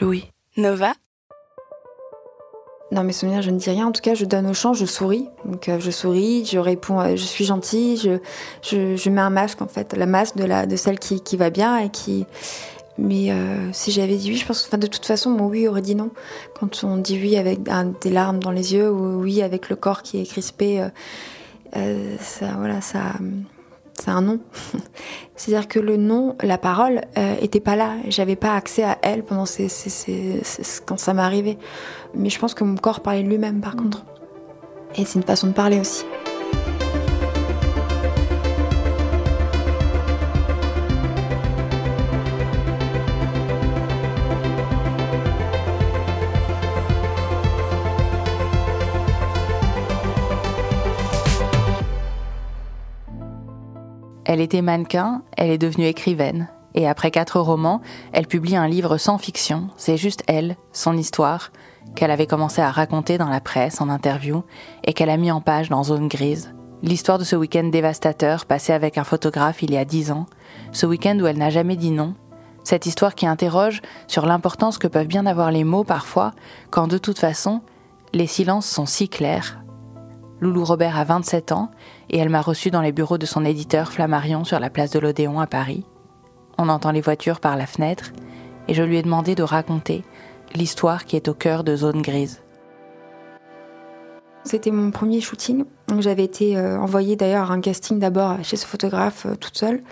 Louis. Nova Dans mes souvenirs, je ne dis rien. En tout cas, je donne au champ, je souris. Euh, je souris, je réponds, euh, je suis gentille, je, mets un masque, en fait. La masque de, celle qui, va bien et qui. Mais euh, si j'avais dit oui, je pense que enfin, de toute façon, mon oui aurait dit non. Quand on dit oui avec des larmes dans les yeux ou oui avec le corps qui est crispé, ça, voilà, ça, c'est un non. C'est-à-dire que le non, la parole, euh, était pas là. J'avais pas accès à elle pendant ces, quand ça arrivé. Mais je pense que mon corps parlait de lui-même, par contre. Et c'est une façon de parler aussi. Elle était mannequin, elle est devenue écrivaine. Et après quatre romans, elle publie un livre sans fiction. C'est juste elle, son histoire, qu'elle avait commencé à raconter dans la presse, en interview, et qu'elle a mis en page dans Zone Grise. L'histoire de ce week-end dévastateur passé avec un photographe il y a dix ans. Ce week-end où elle n'a jamais dit non. Cette histoire qui interroge sur l'importance que peuvent bien avoir les mots parfois, quand de toute façon, les silences sont si clairs. Loulou Robert a 27 ans et elle m'a reçu dans les bureaux de son éditeur Flammarion sur la place de l'Odéon à Paris. On entend les voitures par la fenêtre et je lui ai demandé de raconter l'histoire qui est au cœur de Zone Grise. C'était mon premier shooting. J'avais été euh, envoyée d'ailleurs à un casting d'abord chez ce photographe euh, toute seule,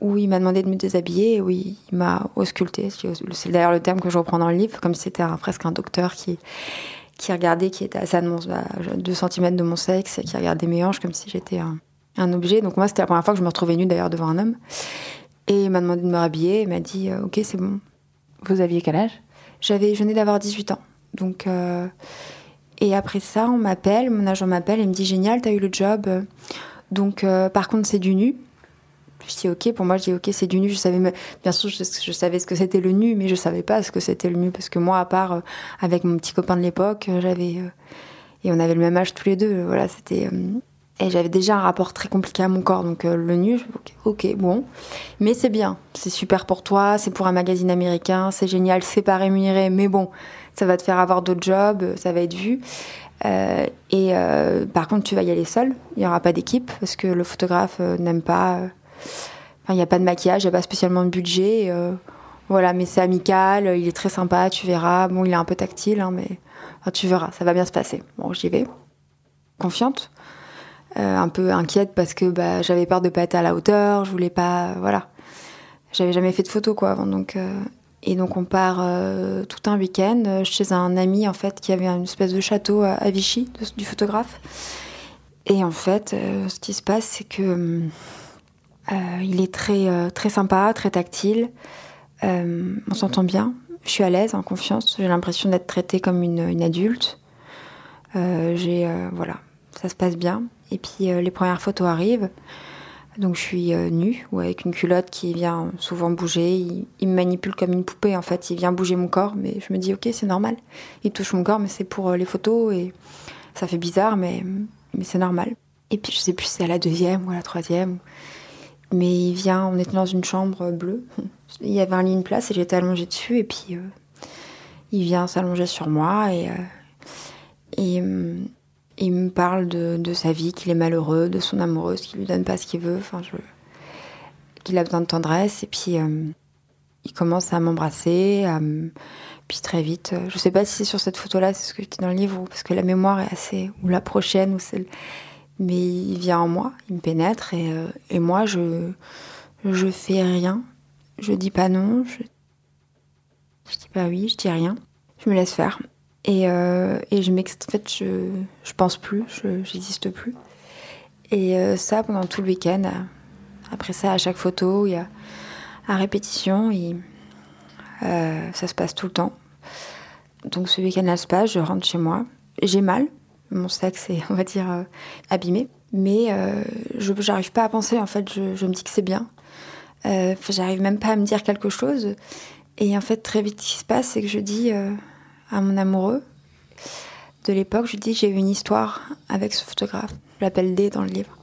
où il m'a demandé de me déshabiller et où il m'a ausculté. C'est d'ailleurs le terme que je reprends dans le livre, comme si c'était presque un docteur qui, qui regardait, qui était à ça de mon, 2 cm de mon sexe, et qui regardait mes hanches comme si j'étais un, un, objet. Donc moi, c'était la première fois que je me retrouvais nue d'ailleurs devant un homme. Et il m'a demandé de me rhabiller, il m'a dit euh, Ok, c'est bon. Vous aviez quel âge? J'avais, Je venais d'avoir 18 ans. Donc, euh, et après ça, on m'appelle, mon agent m'appelle et me dit Génial, t'as eu le job. Donc, euh, par contre, c'est du nu. Je dis ok, pour moi je dis ok c'est du nu. Je savais, bien sûr je, je savais ce que c'était le nu, mais je savais pas ce que c'était le nu parce que moi à part euh, avec mon petit copain de l'époque, euh, j'avais euh, et on avait le même âge tous les deux. Voilà c'était et j'avais déjà un rapport très compliqué à mon corps, donc le nu, ok, ok, bon, mais c'est bien, c'est super pour toi, c'est pour un magazine américain, c'est génial, c'est pas rémunéré, mais bon, ça va te faire avoir d'autres jobs, ça va être vu. Et par contre, tu vas y aller seul, il n'y aura pas d'équipe parce que le photographe n'aime pas il n'y a pas de maquillage, il n'y a pas spécialement de budget. Euh, voilà, mais c'est amical, il est très sympa, tu verras. Bon, il est un peu tactile, hein, mais tu verras, ça va bien se passer. Bon, j'y vais, confiante, euh, un peu inquiète parce que bah, j'avais peur de pas être à la hauteur, je voulais pas, voilà. J'avais jamais fait de photos quoi avant, donc euh, et donc on part tout un week-end chez un ami en fait qui avait une espèce de château à, Vichy du photographe. Et en fait, ce qui se passe, c'est que hum, il est très, euh, très sympa, très tactile. Euh, on s'entend bien. Je suis à l'aise, en confiance. J'ai l'impression d'être traitée comme une, une adulte. j'ai, voilà, ça se passe bien. Et puis les premières photos arrivent. Donc je suis nue ou avec une culotte qui vient souvent bouger. Il, il, me manipule comme une poupée en fait. Il vient bouger mon corps, mais je me dis ok c'est normal. Il touche mon corps, mais c'est pour les photos et ça fait bizarre, mais, mais c'est normal. Et puis je sais plus si c'est à la deuxième ou à la troisième. Mais il vient, on était dans une chambre bleue. Il y avait un lit de place et j'étais allongée dessus. Et puis, euh, il vient s'allonger sur moi et, euh, euh, il me parle de, sa vie, qu'il est malheureux, de son amoureuse, qui lui donne pas ce qu'il veut, je... qu'il a besoin de tendresse. Et puis, il commence à m'embrasser. Puis très vite, je sais pas si c'est sur cette photo-là, c'est ce que j'étais dans le livre, parce que la mémoire est assez. ou la prochaine, ou celle mais il vient en moi, il me pénètre et, euh, et moi je je fais rien, je dis pas non, je, je dis pas oui, je dis rien, je me laisse faire et, euh, et je en fait je je pense plus, je n'existe plus et euh, ça pendant tout le week-end. Après ça, à chaque photo, il y a à répétition ça se passe tout le temps. Donc ce week-end-là se passe, je rentre chez moi. J'ai mal, mon sexe est, on va dire, abîmé. Mais je n'arrive pas à penser, en fait, je, me dis que c'est bien. j'arrive même pas à me dire quelque chose. Et en fait, très vite, ce qui se passe, c'est que je dis à mon amoureux de l'époque, je dis j'ai eu une histoire avec ce photographe. Je l'appelle D dans le livre.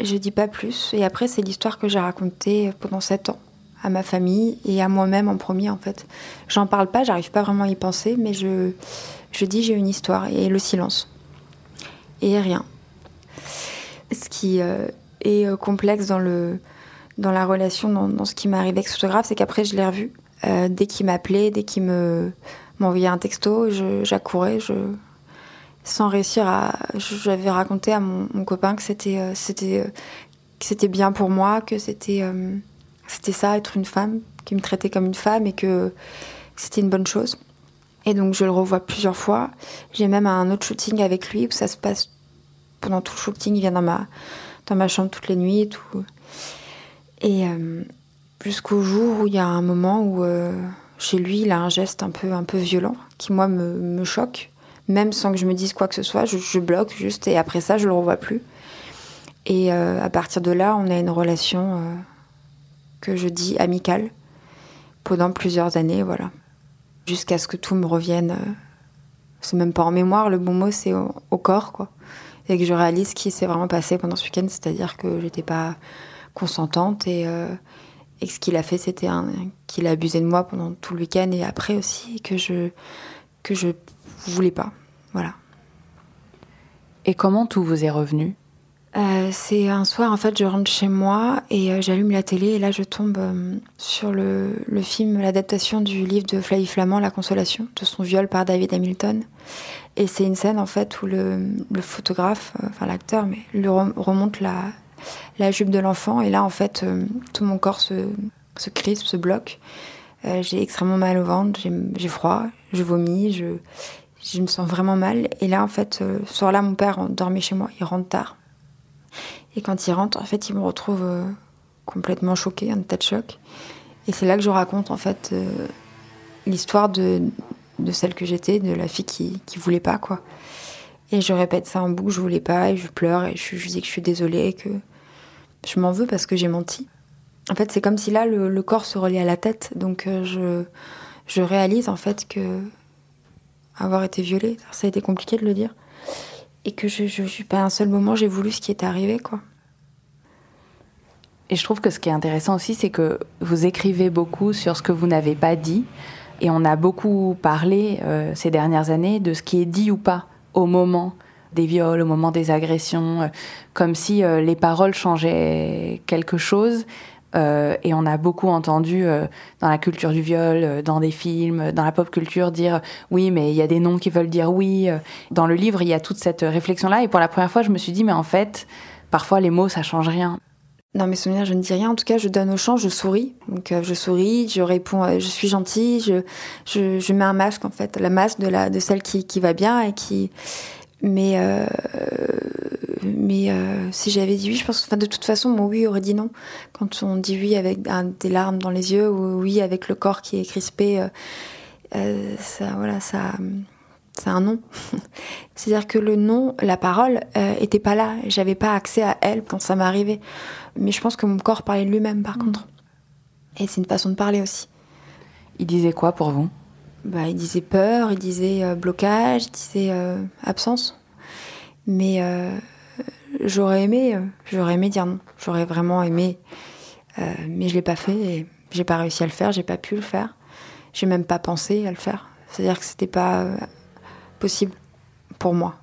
Je dis pas plus. Et après, c'est l'histoire que j'ai racontée pendant sept ans à ma famille et à moi-même en premier en fait. J'en parle pas, j'arrive pas vraiment à y penser, mais je, je dis j'ai une histoire et le silence. Et rien. Ce qui euh, est euh, complexe dans, le, dans la relation, dans, ce qui m'est arrivé avec ce photographe, c'est qu'après je l'ai revu. Euh, dès qu'il m'appelait, dès qu'il me m'envoyait un texto, j'accourais, je, sans réussir à. J'avais raconté à mon, copain que c'était bien pour moi, que c'était c'était ça être une femme, qu'il me traitait comme une femme et que c'était une bonne chose. Et donc je le revois plusieurs fois. J'ai même un autre shooting avec lui où ça se passe pendant tout le shooting. Il vient dans ma dans ma chambre toutes les nuits et tout. Et jusqu'au jour où il y a un moment où chez lui il a un geste un peu un peu violent qui moi me, me choque même sans que je me dise quoi que ce soit, je, bloque juste et après ça, je le revois plus. Et euh, à partir de là, on a une relation euh, que je dis amicale pendant plusieurs années, voilà. Jusqu'à ce que tout me revienne. Euh, c'est même pas en mémoire, le bon mot, c'est au, corps, quoi. Et que je réalise ce qui s'est vraiment passé pendant ce week-end, c'est-à-dire que j'étais pas consentante et, et que ce qu'il a fait, c'était qu'il a abusé de moi pendant tout le week-end et après aussi, que je, que je voulais pas. Voilà. Et comment tout vous est revenu? Euh, C'est un soir, en fait, je rentre chez moi et euh, j'allume la télé et là, je tombe euh, sur le, film, l'adaptation du livre de Flavie Flamand, La Consolation, de son viol par David Hamilton. Et c'est une scène, en fait, où le, photographe, enfin l'acteur, mais lui remonte la, jupe de l'enfant et là, en fait, tout mon corps se, se crispe, se bloque. j'ai extrêmement mal au ventre, j'ai froid, je vomis, je, je me sens vraiment mal. Et là, en fait, ce soir-là, mon père dormait chez moi. Il rentre tard. Et quand il rentre, en fait, il me retrouve euh, complètement choquée, un état de choc. Et c'est là que je raconte, en fait, euh, l'histoire de, celle que j'étais, de la fille qui, qui voulait pas, quoi. Et je répète ça en boucle, je voulais pas, et je pleure, et je, je dis que je suis désolée, que je m'en veux parce que j'ai menti. En fait, c'est comme si là, le, corps se reliait à la tête. Donc, je, je réalise, en fait, que avoir été violée. Ça a été compliqué de le dire. Et que je, je, suis pas un seul moment, j'ai voulu ce qui est arrivé, quoi. Et je trouve que ce qui est intéressant aussi, c'est que vous écrivez beaucoup sur ce que vous n'avez pas dit. Et on a beaucoup parlé euh, ces dernières années de ce qui est dit ou pas au moment des viols, au moment des agressions, euh, comme si euh, les paroles changeaient quelque chose. Euh, et on a beaucoup entendu euh, dans la culture du viol, euh, dans des films, dans la pop culture, dire oui, mais il y a des noms qui veulent dire oui. Dans le livre, il y a toute cette réflexion-là. Et pour la première fois, je me suis dit, mais en fait, parfois les mots, ça change rien. Dans mes souvenirs, je ne dis rien. En tout cas, je donne au champ, je souris. Donc, je souris, je réponds, je suis gentille, je, je, je, mets un masque, en fait. La masque de, la, de celle qui, qui va bien et qui. Mais mais euh, si j'avais dit oui, je pense que de toute façon, mon oui aurait dit non. Quand on dit oui avec des larmes dans les yeux ou oui avec le corps qui est crispé, euh, euh, ça, voilà, ça, c'est un non. C'est-à-dire que le non, la parole, était pas là. J'avais pas accès à elle quand ça m'arrivait. Mais je pense que mon corps parlait de lui-même, par mm. contre. Et c'est une façon de parler aussi. Il disait quoi pour vous? Bah, il disait peur, il disait blocage, il disait absence. Mais j'aurais aimé, euh, j'aurais aimé dire non. J'aurais vraiment aimé, euh, mais je l'ai pas fait et j'ai pas réussi à le faire. J'ai pas pu le faire. J'ai même pas pensé à le faire. C'est-à-dire que c'était pas euh, possible pour moi.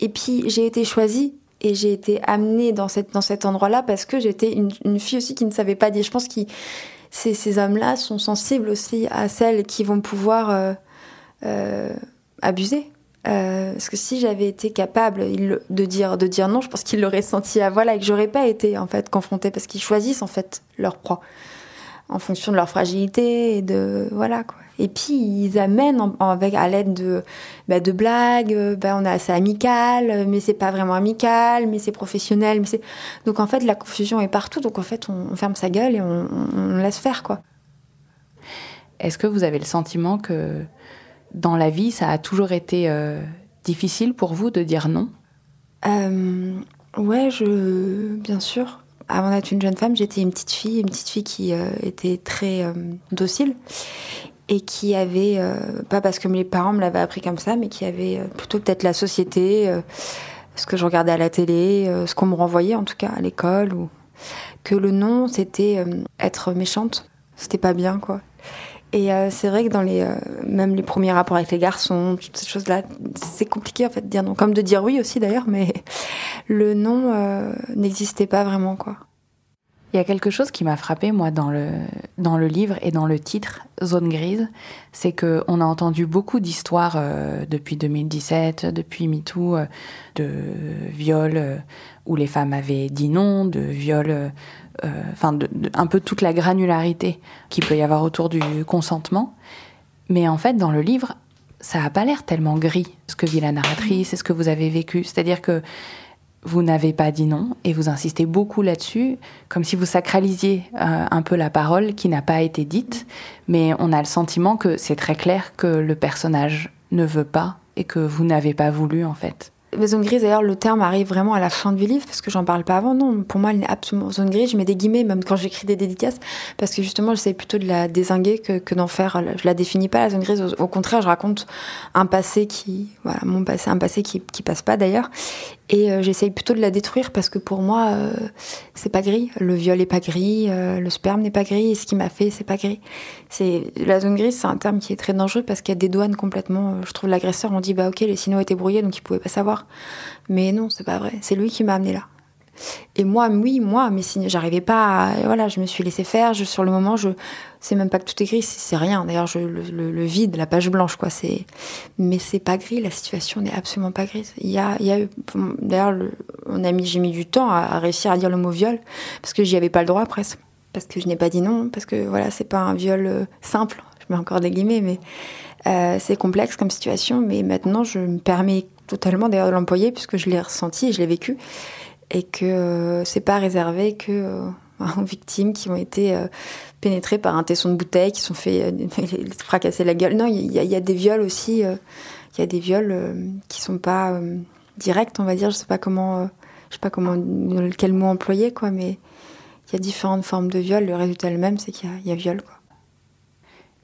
Et puis j'ai été choisie et j'ai été amenée dans, cette, dans cet endroit-là parce que j'étais une, fille aussi qui ne savait pas dire. Je pense que ces, ces hommes-là sont sensibles aussi à celles qui vont pouvoir abuser euh, parce que si j'avais été capable de dire, de dire non, je pense qu'ils l'auraient senti à voilà et que j'aurais pas été en fait confrontée parce qu'ils choisissent en fait leur proie. En fonction de leur fragilité et de voilà quoi. Et puis ils amènent avec à l'aide de bah, de blagues, euh, bah, on est assez amical, mais c'est pas vraiment amical, mais c'est professionnel, mais c'est donc en fait la confusion est partout, donc en fait on, ferme sa gueule et on, on, laisse faire quoi. Est-ce que vous avez le sentiment que dans la vie ça a toujours été euh, difficile pour vous de dire non? Euh, Ouais, je bien sûr avant d'être une jeune femme, j'étais une petite fille, une petite fille qui euh, était très euh, docile et qui avait, euh, pas parce que mes parents me l'avaient appris comme ça, mais qui avait plutôt peut-être la société, ce que je regardais à la télé, ce qu'on me renvoyait en tout cas à l'école, ou que le non, c'était être méchante. C'était pas bien, quoi. Et c'est vrai que dans les, même les premiers rapports avec les garçons, toutes ces choses-là, c'est compliqué en fait de dire non. Comme de dire oui aussi d'ailleurs, mais le non euh, n'existait pas vraiment quoi. Il y a quelque chose qui m'a frappé moi dans le dans le livre et dans le titre Zone grise, c'est que on a entendu beaucoup d'histoires euh, depuis 2017, depuis MeToo, euh, de viols où les femmes avaient dit non, de viols, enfin un peu toute la granularité qui peut y avoir autour du consentement. Mais en fait, dans le livre, ça a pas l'air tellement gris ce que vit la narratrice et ce que vous avez vécu. C'est-à-dire que vous n'avez pas dit non et vous insistez beaucoup là-dessus, comme si vous sacralisiez euh, un peu la parole qui n'a pas été dite, mais on a le sentiment que c'est très clair que le personnage ne veut pas et que vous n'avez pas voulu en fait. Zone grise, d'ailleurs, le terme arrive vraiment à la fin du livre parce que j'en parle pas avant. Non, pour moi, elle n'est absolument zone grise. Je mets des guillemets même quand j'écris des dédicaces parce que justement, j'essaie plutôt de la désinguer que, d'en faire. Je la définis pas la zone grise. Au, contraire, je raconte un passé qui, voilà, mon passé, un passé qui, qui passe pas d'ailleurs. Et euh, j'essaye plutôt de la détruire parce que pour moi, euh, c'est pas gris. Le viol est pas gris, euh, le sperme n'est pas gris, et ce qui m'a fait, c'est pas gris. C'est la zone grise, c'est un terme qui est très dangereux parce qu'il y a des douanes complètement. je trouve l'agresseur, on dit bah ok, les signaux étaient brouillés donc il pouvait pas savoir. Mais non, c'est pas vrai. C'est lui qui m'a amené là. Et moi, oui, moi, mais si j'arrivais pas, à, voilà, je me suis laissé faire. Sur le moment, je, c'est même pas que tout est gris, c'est rien. D'ailleurs, le, vide, la page blanche, quoi. C'est, mais c'est pas gris. La situation n'est absolument pas grise. Il y a, a d'ailleurs, on a mis, j'ai mis du temps à, réussir à dire le mot viol parce que j'y avais pas le droit presque, parce que je n'ai pas dit non, parce que voilà, c'est pas un viol euh, simple. Je mets encore des guillemets, mais euh, c'est complexe comme situation. Mais maintenant, je me permets totalement d'ailleurs de l'employer puisque je l'ai ressenti et je l'ai vécu et que euh, c'est pas réservé que euh, aux victimes qui ont été euh, pénétrées par un tesson de bouteille, qui sont fait fracasser la gueule. Non, il y, a des viols aussi. Il y a des viols qui sont pas directs, on va dire. Je sais pas comment, je sais pas comment quel mot employer, quoi. Mais il y a différentes formes de viol. Le résultat le même, c'est qu'il y, y, a viol, quoi.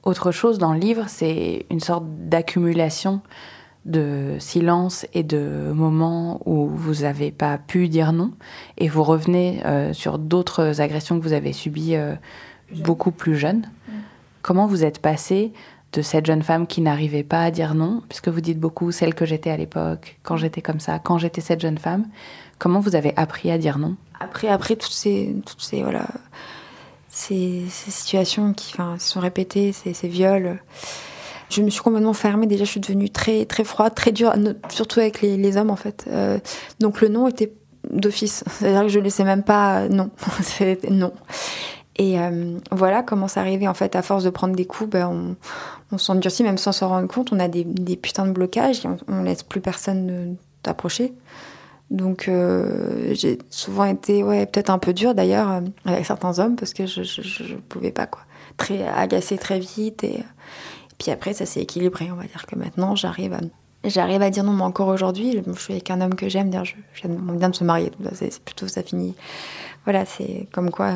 Autre chose dans le livre, c'est une sorte d'accumulation de silence et de moments où vous n'avez pas pu dire non et vous revenez euh, sur d'autres agressions que vous avez subies euh, beaucoup plus jeunes. Mm. Comment vous êtes passé de cette jeune femme qui n'arrivait pas à dire non, puisque vous dites beaucoup celle que j'étais à l'époque, quand j'étais comme ça, quand j'étais cette jeune femme, comment vous avez appris à dire non? Après, après toutes ces, toutes ces voilà, ces, situations qui, enfin, sont répétées, ces, ces viols. Je me suis complètement fermée. Déjà, je suis devenue très, très froide, très dure, surtout avec les, hommes, en fait. Euh, donc, le non était d'office. C'est-à-dire que je laissais même pas non. C'était non. Et euh, voilà comment ça arrivait. En fait, à force de prendre des coups, ben, on, on s'endurcit, même sans s'en rendre compte. On a des, putains de blocages et on, laisse plus personne t'approcher. Donc, euh, j'ai souvent été, ouais, peut-être un peu dure d'ailleurs avec certains hommes parce que je, je, pouvais pas, quoi. Très agacée très vite et puis après, ça s'est équilibré. On va dire que maintenant, j'arrive à, j'arrive à dire non, mais encore aujourd'hui, je suis avec un homme que j'aime. D'ailleurs, je, vient de se marier. C'est plutôt, ça finit. Voilà, c'est comme quoi.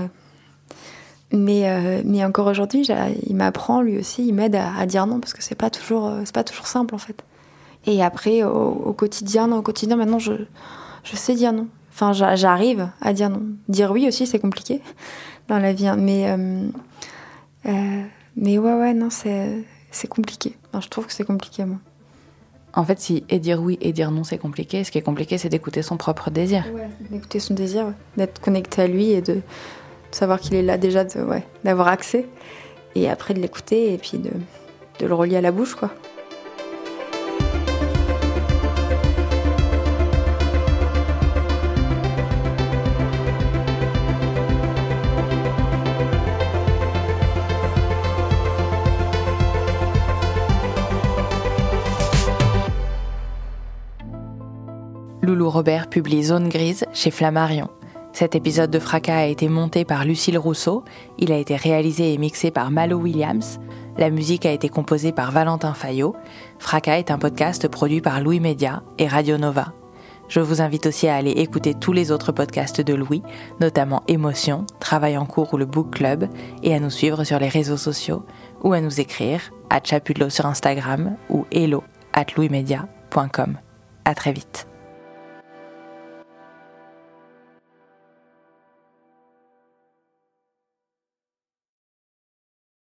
Mais, euh, mais encore aujourd'hui, il m'apprend lui aussi, il m'aide à, dire non parce que c'est pas toujours, euh, c'est pas toujours simple en fait. Et après, au, quotidien, au quotidien, maintenant, je, je sais dire non. Enfin, j'arrive à dire non. Dire oui aussi, c'est compliqué dans la vie. Hein. Mais, euh, mais ouais, ouais, non, c'est c'est compliqué. je trouve que c'est compliqué, moi. En fait, si et dire oui et dire non, c'est compliqué, ce qui est compliqué, c'est d'écouter son propre désir. Ouais, d'écouter son désir, d'être connecté à lui et de, savoir qu'il est là déjà, de, ouais, d'avoir accès. Et après de l'écouter et puis de, de le relier à la bouche, quoi. Robert publie Zone Grise chez Flammarion. Cet épisode de Fracas a été monté par Lucille Rousseau, il a été réalisé et mixé par Malo Williams, la musique a été composée par Valentin Fayot. Fracas est un podcast produit par Louis Média et Radio Nova. Je vous invite aussi à aller écouter tous les autres podcasts de Louis, notamment Émotion, Travail en cours ou le Book Club, et à nous suivre sur les réseaux sociaux ou à nous écrire à Chapudlo sur Instagram ou hello at louismedia.com. À très vite.